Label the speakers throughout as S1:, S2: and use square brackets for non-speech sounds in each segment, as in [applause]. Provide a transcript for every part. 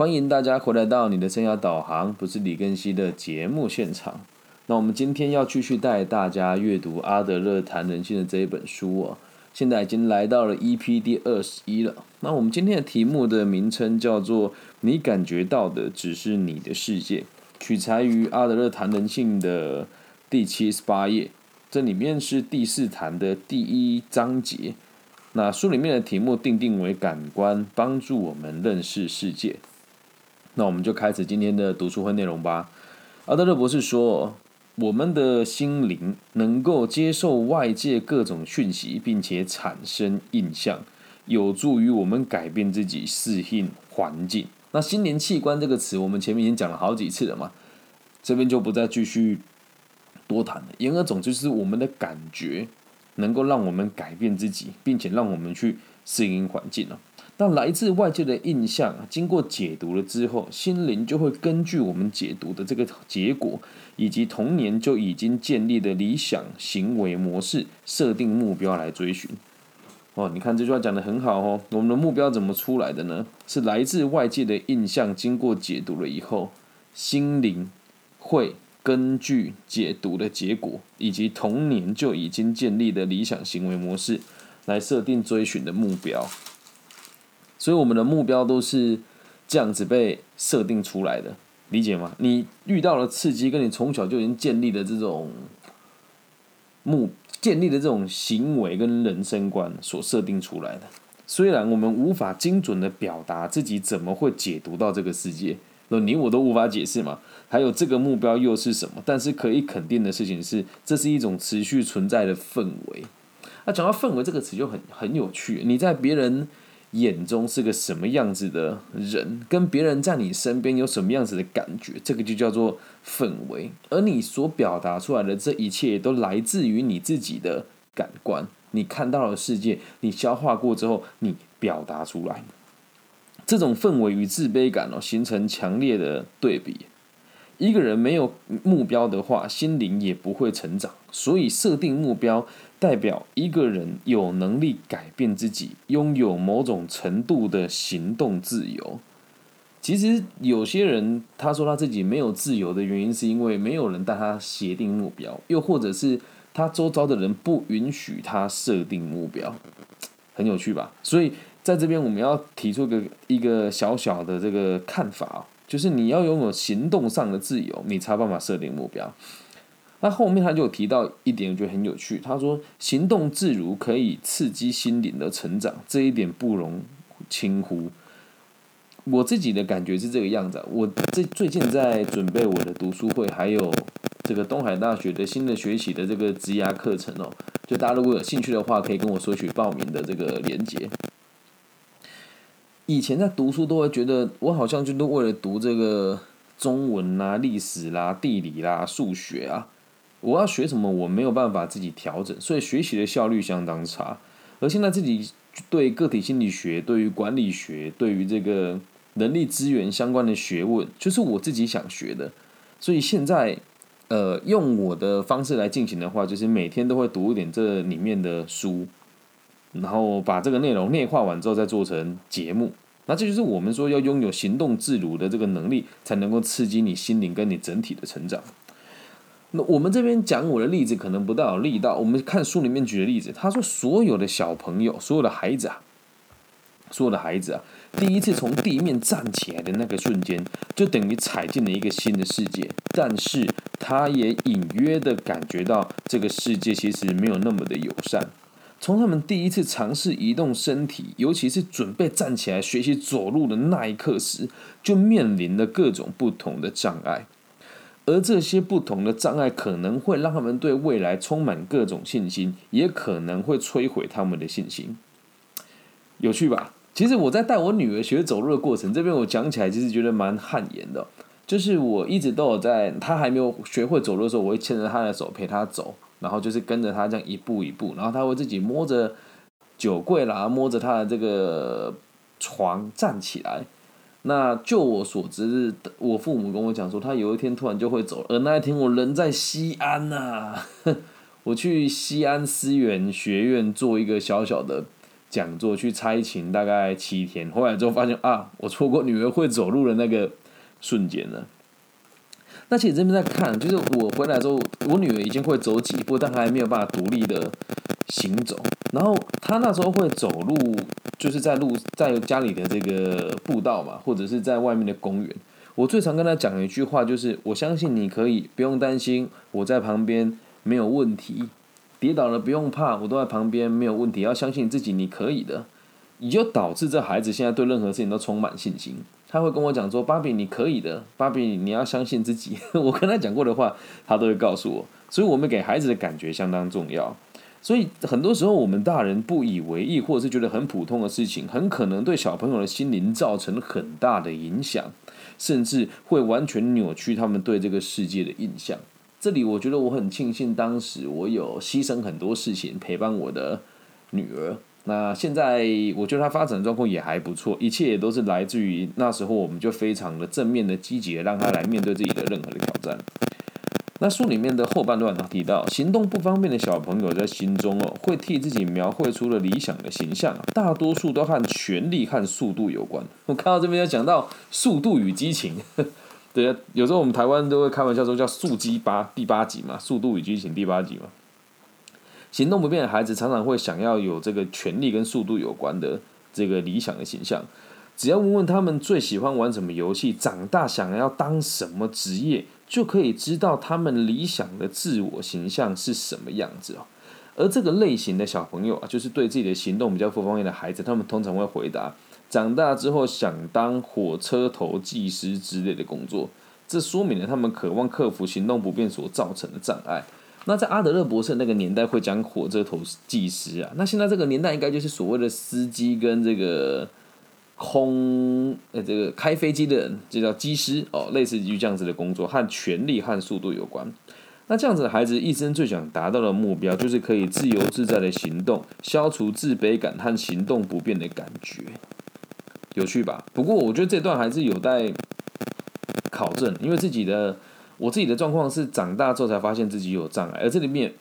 S1: 欢迎大家回来到你的生涯导航，不是李根熙的节目现场。那我们今天要继续带大家阅读阿德勒谈人性的这一本书哦。现在已经来到了 EP 第二十一了。那我们今天的题目的名称叫做“你感觉到的只是你的世界”，取材于阿德勒谈人性的第七十八页。这里面是第四谈的第一章节。那书里面的题目定定为“感官帮助我们认识世界”。那我们就开始今天的读书会内容吧。阿德勒博士说。我们的心灵能够接受外界各种讯息，并且产生印象，有助于我们改变自己，适应环境。那心灵器官这个词，我们前面已经讲了好几次了嘛，这边就不再继续多谈了。言而总之，是我们的感觉能够让我们改变自己，并且让我们去适应环境了。那来自外界的印象，经过解读了之后，心灵就会根据我们解读的这个结果，以及童年就已经建立的理想行为模式，设定目标来追寻。哦，你看这句话讲的很好哦。我们的目标怎么出来的呢？是来自外界的印象，经过解读了以后，心灵会根据解读的结果，以及童年就已经建立的理想行为模式，来设定追寻的目标。所以我们的目标都是这样子被设定出来的，理解吗？你遇到了刺激，跟你从小就已经建立的这种目建立的这种行为跟人生观所设定出来的。虽然我们无法精准的表达自己怎么会解读到这个世界，那你我都无法解释嘛。还有这个目标又是什么？但是可以肯定的事情是，这是一种持续存在的氛围。那讲到氛围这个词就很很有趣，你在别人。眼中是个什么样子的人，跟别人在你身边有什么样子的感觉，这个就叫做氛围。而你所表达出来的这一切，都来自于你自己的感官，你看到了世界，你消化过之后，你表达出来。这种氛围与自卑感哦，形成强烈的对比。一个人没有目标的话，心灵也不会成长。所以，设定目标代表一个人有能力改变自己，拥有某种程度的行动自由。其实，有些人他说他自己没有自由的原因，是因为没有人带他协定目标，又或者是他周遭的人不允许他设定目标。很有趣吧？所以，在这边我们要提出个一个小小的这个看法。就是你要拥有行动上的自由，你才有办法设定目标。那后面他就提到一点，我觉得很有趣。他说，行动自如可以刺激心灵的成长，这一点不容轻忽。我自己的感觉是这个样子。我这最近在准备我的读书会，还有这个东海大学的新的学习的这个职涯课程哦。就大家如果有兴趣的话，可以跟我索取报名的这个链接。以前在读书都会觉得，我好像就都为了读这个中文啦、历史啦、地理啦、数学啊，我要学什么我没有办法自己调整，所以学习的效率相当差。而现在自己对个体心理学、对于管理学、对于这个人力资源相关的学问，就是我自己想学的，所以现在呃用我的方式来进行的话，就是每天都会读一点这里面的书。然后把这个内容内化完之后，再做成节目。那这就是我们说要拥有行动自如的这个能力，才能够刺激你心灵跟你整体的成长。那我们这边讲我的例子，可能不大有力道。我们看书里面举的例子，他说所有的小朋友，所有的孩子啊，所有的孩子啊，第一次从地面站起来的那个瞬间，就等于踩进了一个新的世界。但是他也隐约的感觉到，这个世界其实没有那么的友善。从他们第一次尝试移动身体，尤其是准备站起来学习走路的那一刻时，就面临了各种不同的障碍，而这些不同的障碍可能会让他们对未来充满各种信心，也可能会摧毁他们的信心。有趣吧？其实我在带我女儿学走路的过程，这边我讲起来其实觉得蛮汗颜的，就是我一直都有在她还没有学会走路的时候，我会牵着她的手陪她走。然后就是跟着她这样一步一步，然后她会自己摸着酒柜啦，摸着她的这个床站起来。那就我所知，我父母跟我讲说，他有一天突然就会走。而那一天我人在西安呐，[laughs] 我去西安思源学院做一个小小的讲座去猜琴，大概七天，回来之后发现啊，我错过女儿会走路的那个瞬间了。那其实这边在看，就是我回来之后，我女儿已经会走几步，但还没有办法独立的行走。然后他那时候会走路，就是在路在家里的这个步道嘛，或者是在外面的公园。我最常跟他讲的一句话就是：我相信你可以，不用担心，我在旁边没有问题。跌倒了不用怕，我都在旁边没有问题。要相信自己，你可以的。你就导致这孩子现在对任何事情都充满信心。他会跟我讲说：“芭比，你可以的，芭比，你要相信自己。” [laughs] 我跟他讲过的话，他都会告诉我。所以，我们给孩子的感觉相当重要。所以，很多时候我们大人不以为意，或者是觉得很普通的事情，很可能对小朋友的心灵造成很大的影响，甚至会完全扭曲他们对这个世界的印象。这里，我觉得我很庆幸，当时我有牺牲很多事情陪伴我的女儿。那现在我觉得她发展状况也还不错，一切也都是来自于那时候我们就非常的正面的积极的让她来面对自己的任何的挑战。那书里面的后半段呢提到，行动不方便的小朋友在心中哦，会替自己描绘出了理想的形象，大多数都和权力和速度有关。[laughs] 我看到这边要讲到速度与激情，[laughs] 对啊，有时候我们台湾都会开玩笑说叫速激八第八集嘛，速度与激情第八集嘛。行动不便的孩子常常会想要有这个权力跟速度有关的这个理想的形象。只要问问他们最喜欢玩什么游戏，长大想要当什么职业，就可以知道他们理想的自我形象是什么样子哦。而这个类型的小朋友啊，就是对自己的行动比较不方便的孩子，他们通常会回答：长大之后想当火车头技师之类的工作。这说明了他们渴望克服行动不便所造成的障碍。那在阿德勒博士那个年代会讲火车头技师啊，那现在这个年代应该就是所谓的司机跟这个空呃这个开飞机的人，就叫机师哦，类似于这样子的工作，和权力和速度有关。那这样子的孩子一生最想达到的目标，就是可以自由自在的行动，消除自卑感和行动不便的感觉，有趣吧？不过我觉得这段还是有待考证，因为自己的。我自己的状况是长大之后才发现自己有障碍，而这里面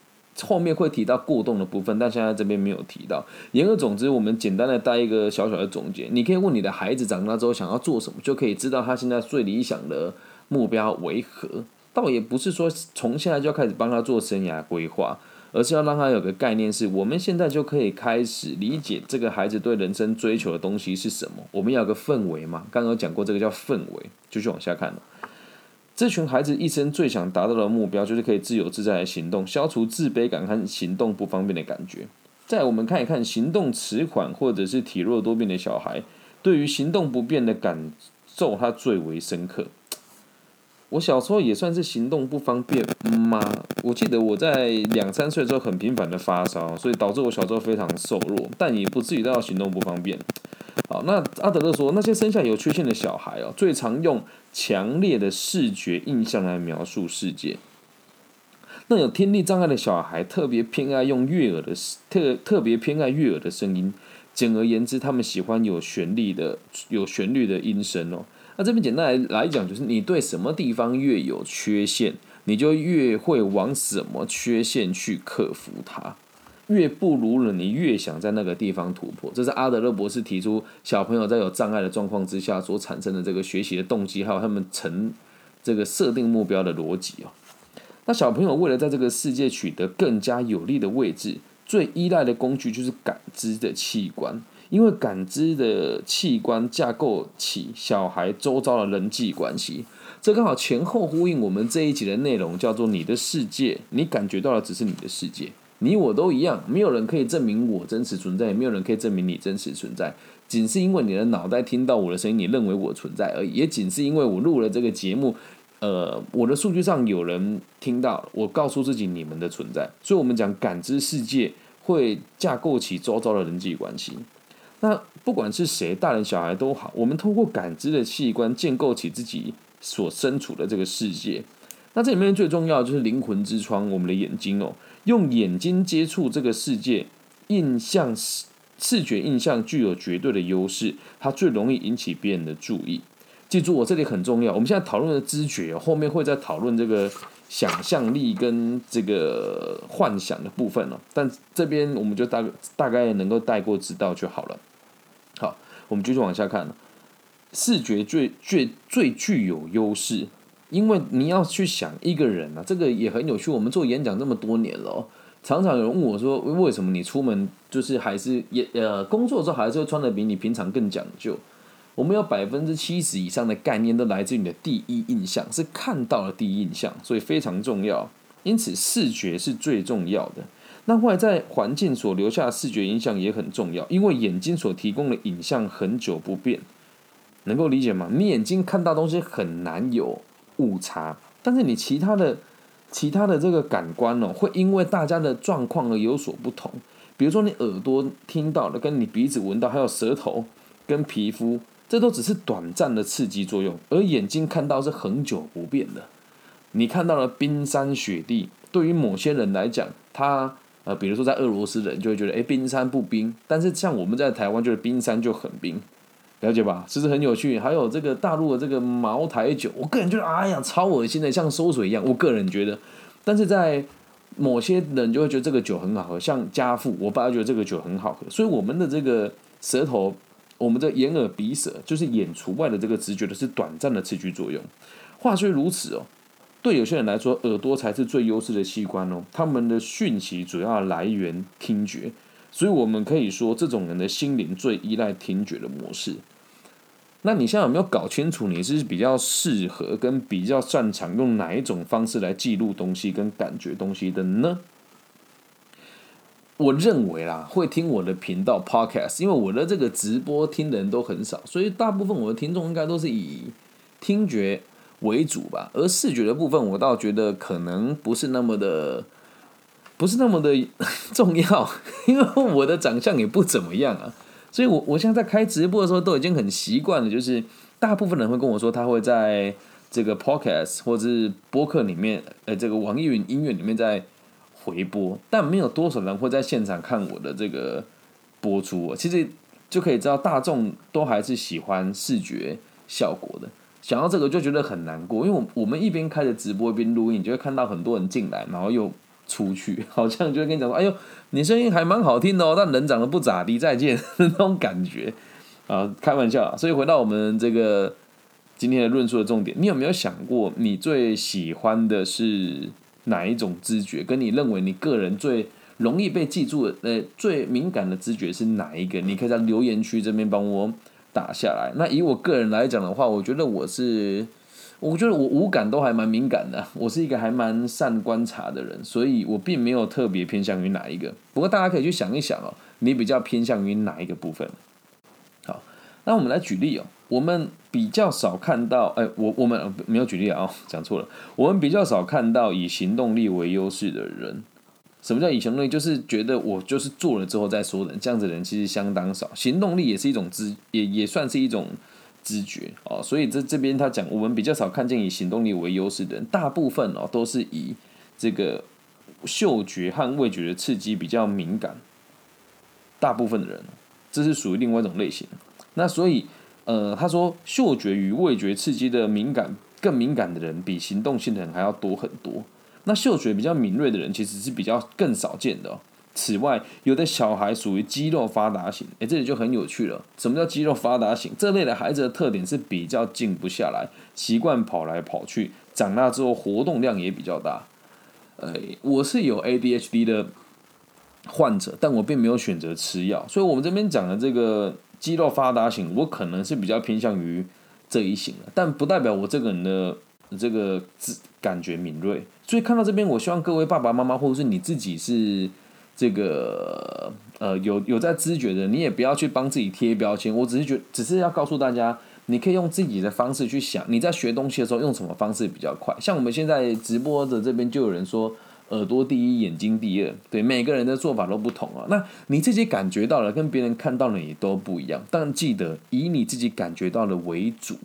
S1: 后面会提到过动的部分，但现在这边没有提到。言而总之，我们简单的带一个小小的总结，你可以问你的孩子长大之后想要做什么，就可以知道他现在最理想的目标为何。倒也不是说从现在就要开始帮他做生涯规划，而是要让他有个概念，是我们现在就可以开始理解这个孩子对人生追求的东西是什么。我们要有个氛围嘛，刚刚讲过这个叫氛围，继续往下看了。这群孩子一生最想达到的目标，就是可以自由自在的行动，消除自卑感和行动不方便的感觉。再我们看一看行动迟缓或者是体弱多病的小孩，对于行动不便的感受，他最为深刻。我小时候也算是行动不方便吗？我记得我在两三岁的时候很频繁的发烧，所以导致我小时候非常瘦弱，但也不至于到行动不方便。好，那阿德勒说，那些生下有缺陷的小孩哦，最常用强烈的视觉印象来描述世界。那有听力障碍的小孩特别偏爱用悦耳的特特别偏爱悦耳的声音。简而言之，他们喜欢有旋律的有旋律的音声哦。那这边简单来来讲，就是你对什么地方越有缺陷，你就越会往什么缺陷去克服它。越不如人，你越想在那个地方突破。这是阿德勒博士提出小朋友在有障碍的状况之下所产生的这个学习的动机，还有他们成这个设定目标的逻辑哦。那小朋友为了在这个世界取得更加有利的位置，最依赖的工具就是感知的器官，因为感知的器官架构起小孩周遭的人际关系。这刚好前后呼应我们这一集的内容，叫做“你的世界”，你感觉到的只是你的世界。你我都一样，没有人可以证明我真实存在，也没有人可以证明你真实存在。仅是因为你的脑袋听到我的声音，你认为我存在而已。也仅是因为我录了这个节目，呃，我的数据上有人听到，我告诉自己你们的存在。所以，我们讲感知世界会架构起周遭的人际关系。那不管是谁，大人小孩都好，我们通过感知的器官建构起自己所身处的这个世界。那这里面最重要的就是灵魂之窗，我们的眼睛哦。用眼睛接触这个世界，印象视视觉印象具有绝对的优势，它最容易引起别人的注意。记住，我这里很重要。我们现在讨论的知觉，后面会再讨论这个想象力跟这个幻想的部分了。但这边我们就大大概能够带过知道就好了。好，我们继续往下看。视觉最最最具有优势，因为你要去想一个人啊，这个也很有趣。我们做演讲这么多年了，常常有人问我说：“为什么你出门就是还是也呃工作的时候还是会穿的比你平常更讲究？”我们有百分之七十以上的概念都来自于你的第一印象，是看到了第一印象，所以非常重要。因此，视觉是最重要的。那外在环境所留下的视觉影响也很重要，因为眼睛所提供的影像很久不变。能够理解吗？你眼睛看到东西很难有误差，但是你其他的、其他的这个感官哦，会因为大家的状况而有所不同。比如说，你耳朵听到的，跟你鼻子闻到，还有舌头跟皮肤，这都只是短暂的刺激作用，而眼睛看到是恒久不变的。你看到了冰山雪地，对于某些人来讲，他呃，比如说在俄罗斯人就会觉得，哎，冰山不冰，但是像我们在台湾，就是冰山就很冰。了解吧？其实很有趣。还有这个大陆的这个茅台酒，我个人觉得，哎呀，超恶心的，像馊水一样。我个人觉得，但是在某些人就会觉得这个酒很好喝，像家父，我爸觉得这个酒很好喝。所以我们的这个舌头，我们的眼耳鼻舌，就是眼除外的这个直觉的是短暂的刺激作用。话虽如此哦，对有些人来说，耳朵才是最优势的器官哦。他们的讯息主要来源听觉。所以我们可以说，这种人的心灵最依赖听觉的模式。那你现在有没有搞清楚，你是比较适合跟比较擅长用哪一种方式来记录东西跟感觉东西的呢？我认为啦，会听我的频道 Podcast，因为我的这个直播听的人都很少，所以大部分我的听众应该都是以听觉为主吧。而视觉的部分，我倒觉得可能不是那么的。不是那么的 [laughs] 重要，[laughs] 因为我的长相也不怎么样啊，所以我我现在在开直播的时候都已经很习惯了，就是大部分人会跟我说他会在这个 podcast 或者是播客里面，呃，这个网易云音乐里面在回播，但没有多少人会在现场看我的这个播出。其实就可以知道大众都还是喜欢视觉效果的，想到这个就觉得很难过，因为我我们一边开着直播一边录音，就会看到很多人进来，然后又。出去 [laughs] 好像就会跟你讲说：“哎呦，你声音还蛮好听的哦，但人长得不咋地，再见 [laughs] 那种感觉啊，开玩笑。所以回到我们这个今天的论述的重点，你有没有想过，你最喜欢的是哪一种知觉？跟你认为你个人最容易被记住的、呃，最敏感的知觉是哪一个？你可以在留言区这边帮我打下来。那以我个人来讲的话，我觉得我是。我觉得我五感都还蛮敏感的，我是一个还蛮善观察的人，所以我并没有特别偏向于哪一个。不过大家可以去想一想哦，你比较偏向于哪一个部分？好，那我们来举例哦。我们比较少看到，哎，我我们没有举例啊，[laughs] 讲错了。我们比较少看到以行动力为优势的人。什么叫以行动力？就是觉得我就是做了之后再说的，这样子的人其实相当少。行动力也是一种资，也也算是一种。知觉哦，所以这这边他讲，我们比较少看见以行动力为优势的人，大部分哦都是以这个嗅觉和味觉的刺激比较敏感。大部分的人，这是属于另外一种类型。那所以，呃，他说嗅觉与味觉刺激的敏感更敏感的人，比行动性的人还要多很多。那嗅觉比较敏锐的人，其实是比较更少见的。此外，有的小孩属于肌肉发达型，诶，这里就很有趣了。什么叫肌肉发达型？这类的孩子的特点是比较静不下来，习惯跑来跑去，长大之后活动量也比较大。呃，我是有 ADHD 的患者，但我并没有选择吃药，所以我们这边讲的这个肌肉发达型，我可能是比较偏向于这一型的，但不代表我这个人的这个感觉敏锐。所以看到这边，我希望各位爸爸妈妈或者是你自己是。这个呃，有有在知觉的，你也不要去帮自己贴标签。我只是觉，只是要告诉大家，你可以用自己的方式去想，你在学东西的时候用什么方式比较快。像我们现在直播的这边就有人说，耳朵第一，眼睛第二。对，每个人的做法都不同啊。那你自己感觉到了，跟别人看到了也都不一样。但记得以你自己感觉到的为主。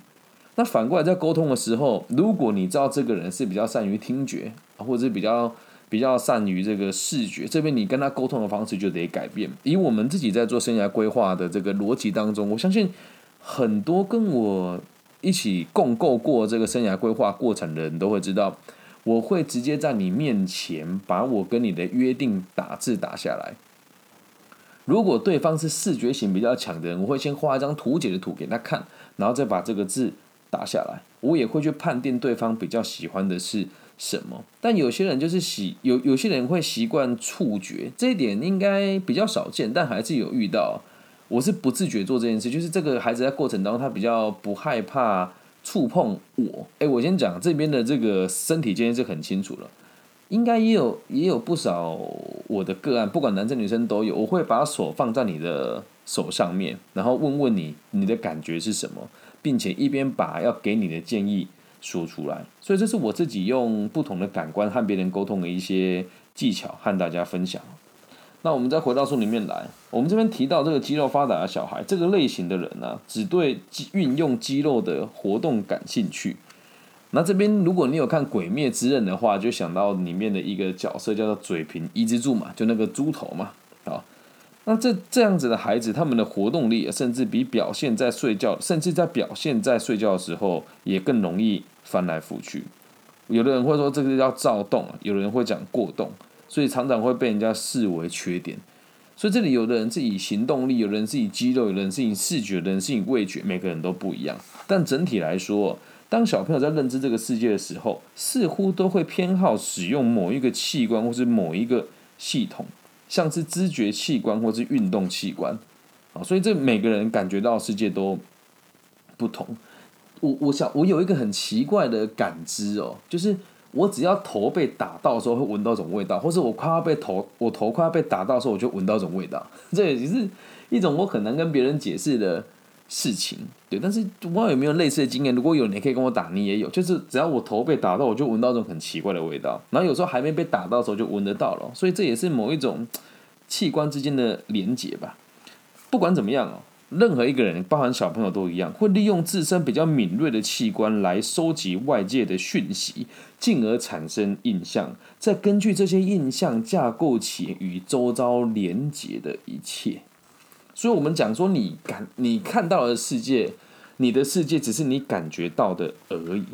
S1: 那反过来在沟通的时候，如果你知道这个人是比较善于听觉，或者是比较。比较善于这个视觉，这边你跟他沟通的方式就得改变。以我们自己在做生涯规划的这个逻辑当中，我相信很多跟我一起共构过这个生涯规划过程的人都会知道，我会直接在你面前把我跟你的约定打字打下来。如果对方是视觉型比较强的人，我会先画一张图解的图给他看，然后再把这个字打下来。我也会去判定对方比较喜欢的是什么。但有些人就是习有有些人会习惯触觉，这一点应该比较少见，但还是有遇到。我是不自觉做这件事，就是这个孩子在过程当中，他比较不害怕触碰我。哎，我先讲这边的这个身体界限是很清楚了，应该也有也有不少我的个案，不管男生女生都有。我会把手放在你的手上面，然后问问你你的感觉是什么，并且一边把要给你的建议说出来。所以这是我自己用不同的感官和别人沟通的一些技巧，和大家分享。那我们再回到书里面来，我们这边提到这个肌肉发达的小孩，这个类型的人呢，只对运用肌肉的活动感兴趣。那这边如果你有看《鬼灭之刃》的话，就想到里面的一个角色叫做嘴平伊之助嘛，就那个猪头嘛，啊，那这这样子的孩子，他们的活动力甚至比表现在睡觉，甚至在表现在睡觉的时候也更容易翻来覆去。有的人会说这个叫躁动，有的人会讲过动。所以常常会被人家视为缺点，所以这里有的人是以行动力，有的人是以肌肉，有的人是以视觉，有人是以味觉，每个人都不一样。但整体来说，当小朋友在认知这个世界的时候，似乎都会偏好使用某一个器官或是某一个系统，像是知觉器官或是运动器官啊。所以这每个人感觉到世界都不同。我我想我有一个很奇怪的感知哦，就是。我只要头被打到的时候，会闻到一种味道，或是我快要被头我头快要被打到的时候，我就闻到一种味道。[laughs] 这也是一种我很难跟别人解释的事情，对。但是不知道有没有类似的经验？如果有，你可以跟我打，你也有。就是只要我头被打到，我就闻到一种很奇怪的味道。然后有时候还没被打到的时候，就闻得到了。所以这也是某一种器官之间的连结吧。不管怎么样哦。任何一个人，包含小朋友都一样，会利用自身比较敏锐的器官来收集外界的讯息，进而产生印象，再根据这些印象架构起与周遭连结的一切。所以，我们讲说，你感你看到的世界，你的世界只是你感觉到的而已。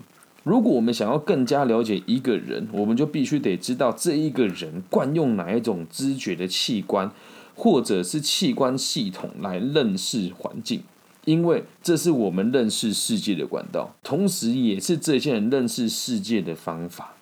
S1: 如果我们想要更加了解一个人，我们就必须得知道这一个人惯用哪一种知觉的器官。或者是器官系统来认识环境，因为这是我们认识世界的管道，同时也是这些人认识世界的方法。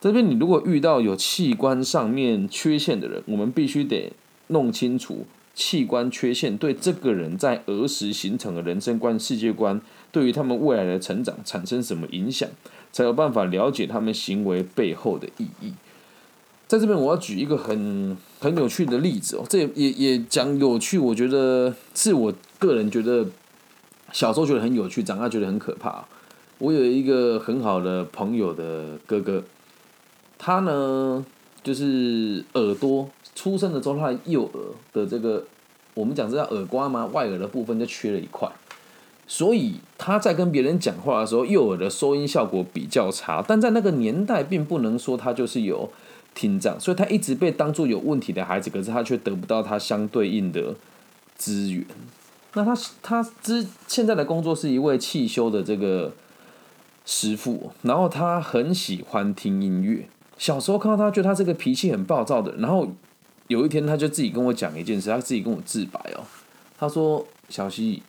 S1: 这边你如果遇到有器官上面缺陷的人，我们必须得弄清楚器官缺陷对这个人在儿时形成的人生观、世界观，对于他们未来的成长产生什么影响，才有办法了解他们行为背后的意义。在这边，我要举一个很很有趣的例子哦。这也也讲有趣，我觉得是我个人觉得小时候觉得很有趣，长大觉得很可怕。我有一个很好的朋友的哥哥，他呢就是耳朵出生的时候，他的右耳的这个我们讲这叫耳瓜吗？外耳的部分就缺了一块，所以他在跟别人讲话的时候，右耳的收音效果比较差。但在那个年代，并不能说他就是有。听障，所以他一直被当做有问题的孩子，可是他却得不到他相对应的资源。那他他之现在的工作是一位汽修的这个师傅，然后他很喜欢听音乐。小时候看到他，觉得他这个脾气很暴躁的。然后有一天，他就自己跟我讲一件事，他自己跟我自白哦。他说：“小溪，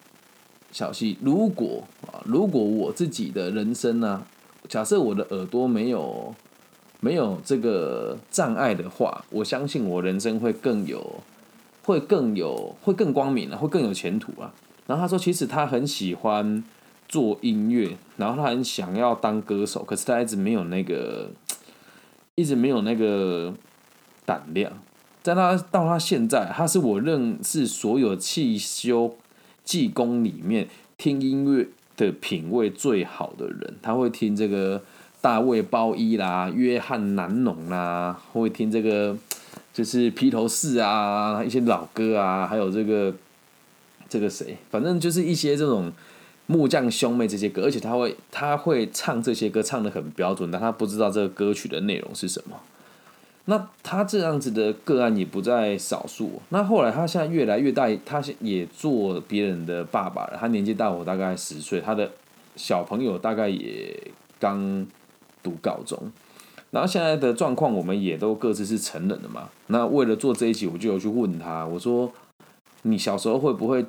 S1: 小溪，如果啊，如果我自己的人生呢，假设我的耳朵没有。”没有这个障碍的话，我相信我人生会更有，会更有，会更光明啊，会更有前途啊。然后他说，其实他很喜欢做音乐，然后他很想要当歌手，可是他一直没有那个，一直没有那个胆量。在他到他现在，他是我认识所有汽修技工里面听音乐的品味最好的人，他会听这个。大卫鲍伊啦，约翰南农啦，会听这个就是披头士啊，一些老歌啊，还有这个这个谁，反正就是一些这种木匠兄妹这些歌，而且他会他会唱这些歌，唱的很标准，但他不知道这个歌曲的内容是什么。那他这样子的个案也不在少数。那后来他现在越来越大，他也做别人的爸爸了。他年纪大我大概十岁，他的小朋友大概也刚。读高中。然后现在的状况，我们也都各自是成人了嘛。那为了做这一集，我就有去问他，我说：“你小时候会不会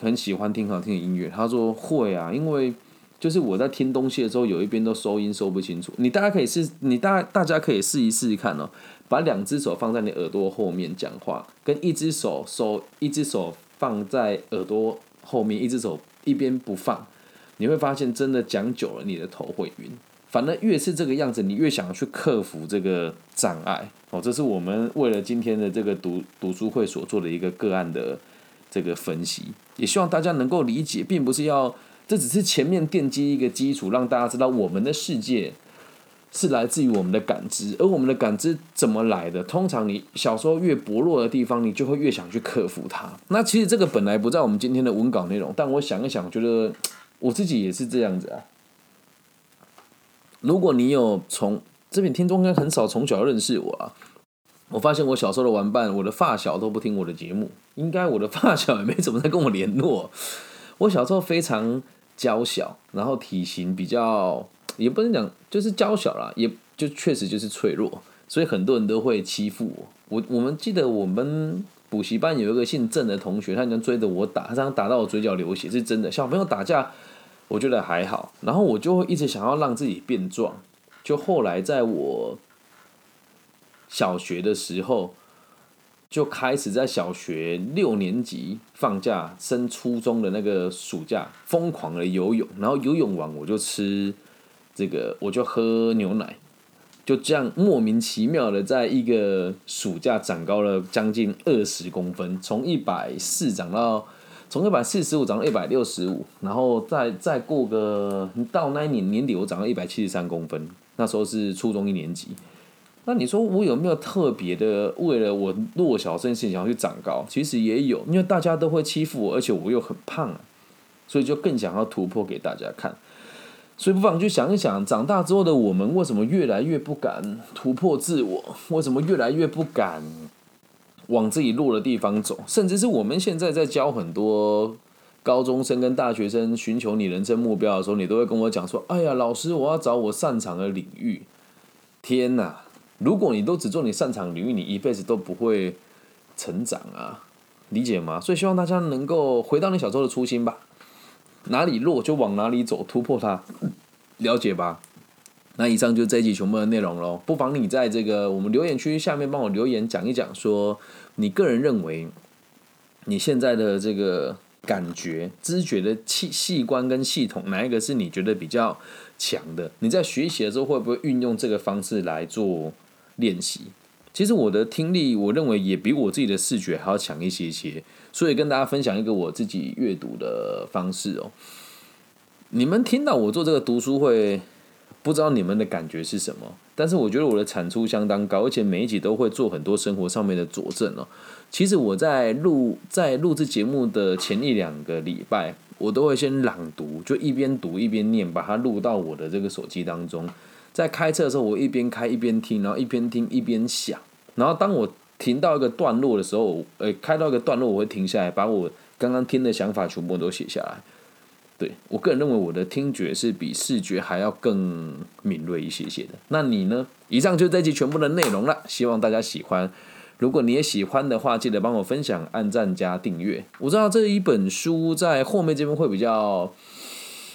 S1: 很喜欢听好听的音乐？”他说：“会啊，因为就是我在听东西的时候，有一边都收音收不清楚。你大家可以试，你大大家可以试一试看哦，把两只手放在你耳朵后面讲话，跟一只手收，一只手放在耳朵后面，一只手一边不放，你会发现真的讲久了，你的头会晕。”反正越是这个样子，你越想要去克服这个障碍哦。这是我们为了今天的这个读读书会所做的一个个案的这个分析，也希望大家能够理解，并不是要这只是前面奠基一个基础，让大家知道我们的世界是来自于我们的感知，而我们的感知怎么来的？通常你小时候越薄弱的地方，你就会越想去克服它。那其实这个本来不在我们今天的文稿内容，但我想一想，觉得我自己也是这样子啊。如果你有从这边听众，应该很少从小认识我啊。我发现我小时候的玩伴，我的发小都不听我的节目，应该我的发小也没怎么在跟我联络。我小时候非常娇小，然后体型比较，也不能讲就是娇小啦，也就确实就是脆弱，所以很多人都会欺负我。我我们记得我们补习班有一个姓郑的同学，他经常追着我打，他常常打到我嘴角流血，是真的。小朋友打架。我觉得还好，然后我就会一直想要让自己变壮。就后来在我小学的时候，就开始在小学六年级放假升初中的那个暑假，疯狂的游泳。然后游泳完我就吃这个，我就喝牛奶，就这样莫名其妙的在一个暑假长高了将近二十公分，从一百四长到。从一百四十五涨到一百六十五，然后再再过个到那一年年底，我涨到一百七十三公分。那时候是初中一年级。那你说我有没有特别的为了我弱小这件事情想要去长高？其实也有，因为大家都会欺负我，而且我又很胖，所以就更想要突破给大家看。所以不妨去想一想，长大之后的我们为什么越来越不敢突破自我？为什么越来越不敢？往自己弱的地方走，甚至是我们现在在教很多高中生跟大学生寻求你人生目标的时候，你都会跟我讲说：“哎呀，老师，我要找我擅长的领域。”天哪！如果你都只做你擅长领域，你一辈子都不会成长啊，理解吗？所以希望大家能够回到你小时候的初心吧，哪里弱就往哪里走，突破它，了解吧？那以上就这一集全部的内容喽。不妨你在这个我们留言区下面帮我留言讲一讲，说你个人认为你现在的这个感觉、知觉的器器官跟系统，哪一个是你觉得比较强的？你在学习的时候会不会运用这个方式来做练习？其实我的听力，我认为也比我自己的视觉还要强一些些。所以跟大家分享一个我自己阅读的方式哦。你们听到我做这个读书会。不知道你们的感觉是什么，但是我觉得我的产出相当高，而且每一集都会做很多生活上面的佐证哦。其实我在录在录制节目的前一两个礼拜，我都会先朗读，就一边读一边念，把它录到我的这个手机当中。在开车的时候，我一边开一边听，然后一边听一边想。然后当我停到一个段落的时候，呃，开到一个段落，我会停下来，把我刚刚听的想法全部都写下来。对我个人认为，我的听觉是比视觉还要更敏锐一些些的。那你呢？以上就是这集全部的内容了，希望大家喜欢。如果你也喜欢的话，记得帮我分享、按赞加订阅。我知道这一本书在后面这边会比较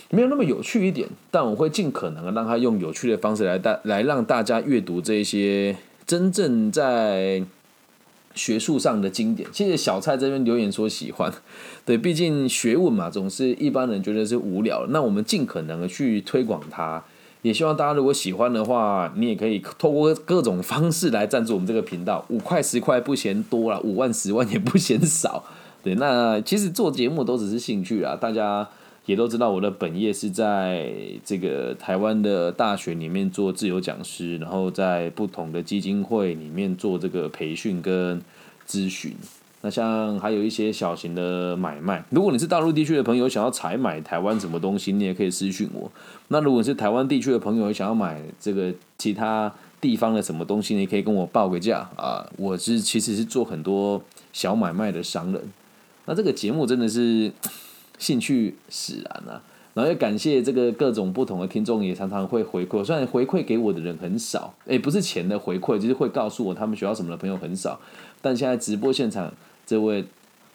S1: 没有那么有趣一点，但我会尽可能的让它用有趣的方式来带来让大家阅读这些真正在。学术上的经典，谢谢小蔡这边留言说喜欢，[laughs] 对，毕竟学问嘛，总是一般人觉得是无聊，那我们尽可能的去推广它，也希望大家如果喜欢的话，你也可以透过各种方式来赞助我们这个频道，五块十块不嫌多了，五万十万也不嫌少，对，那其实做节目都只是兴趣啦，大家。也都知道我的本业是在这个台湾的大学里面做自由讲师，然后在不同的基金会里面做这个培训跟咨询。那像还有一些小型的买卖，如果你是大陆地区的朋友想要采买台湾什么东西，你也可以私讯我。那如果是台湾地区的朋友想要买这个其他地方的什么东西，你可以跟我报个价啊。我是其实是做很多小买卖的商人。那这个节目真的是。兴趣使然啊，然后也感谢这个各种不同的听众，也常常会回馈。虽然回馈给我的人很少，诶，不是钱的回馈，就是会告诉我他们学校什么的朋友很少。但现在直播现场这位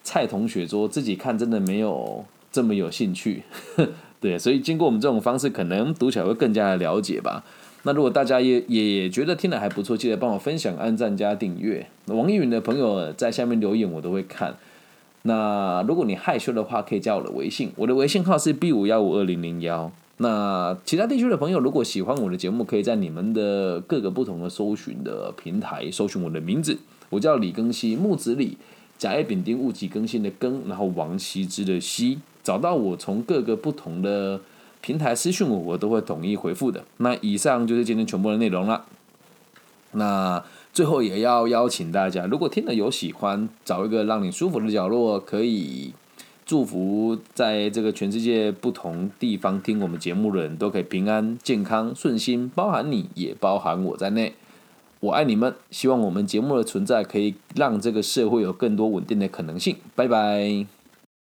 S1: 蔡同学说自己看真的没有这么有兴趣，[laughs] 对，所以经过我们这种方式，可能读起来会更加的了解吧。那如果大家也也觉得听的还不错，记得帮我分享、按赞加订阅。网易云的朋友在下面留言，我都会看。那如果你害羞的话，可以加我的微信，我的微信号是 B 五幺五二零零幺。那其他地区的朋友，如果喜欢我的节目，可以在你们的各个不同的搜寻的平台搜寻我的名字，我叫李更新，木子李，甲乙丙丁戊己更新的更，然后王羲之的羲，找到我，从各个不同的平台私讯我，我都会统一回复的。那以上就是今天全部的内容了。那。最后也要邀请大家，如果听了有喜欢，找一个让你舒服的角落，可以祝福在这个全世界不同地方听我们节目的人都可以平安、健康、顺心，包含你也包含我在内。我爱你们，希望我们节目的存在可以让这个社会有更多稳定的可能性。拜拜。